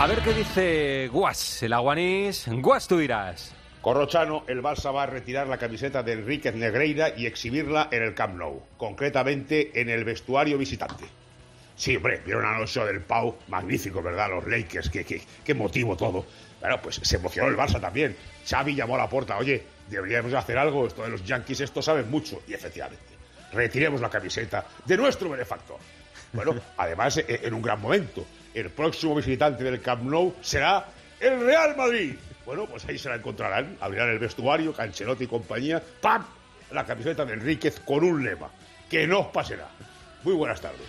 A ver qué dice Guas, el aguanís. Guas, tú dirás. Corrochano, el Barça va a retirar la camiseta de Enríquez Negreira y exhibirla en el Camp Nou, concretamente en el vestuario visitante. Sí, hombre, vieron anuncio del Pau, magnífico, ¿verdad? Los Lakers, qué, qué, qué motivo todo. Bueno, pues se emocionó el Barça también. Xavi llamó a la puerta, oye, deberíamos hacer algo, esto de los Yankees, esto saben mucho. Y efectivamente, retiremos la camiseta de nuestro benefactor. Bueno, además, e- en un gran momento, el próximo visitante del Camp Nou será el Real Madrid. Bueno, pues ahí se la encontrarán, abrirán el vestuario, Canchelotti y compañía, ¡pam! La camiseta de Enríquez con un lema, que no os pasará. Muy buenas tardes.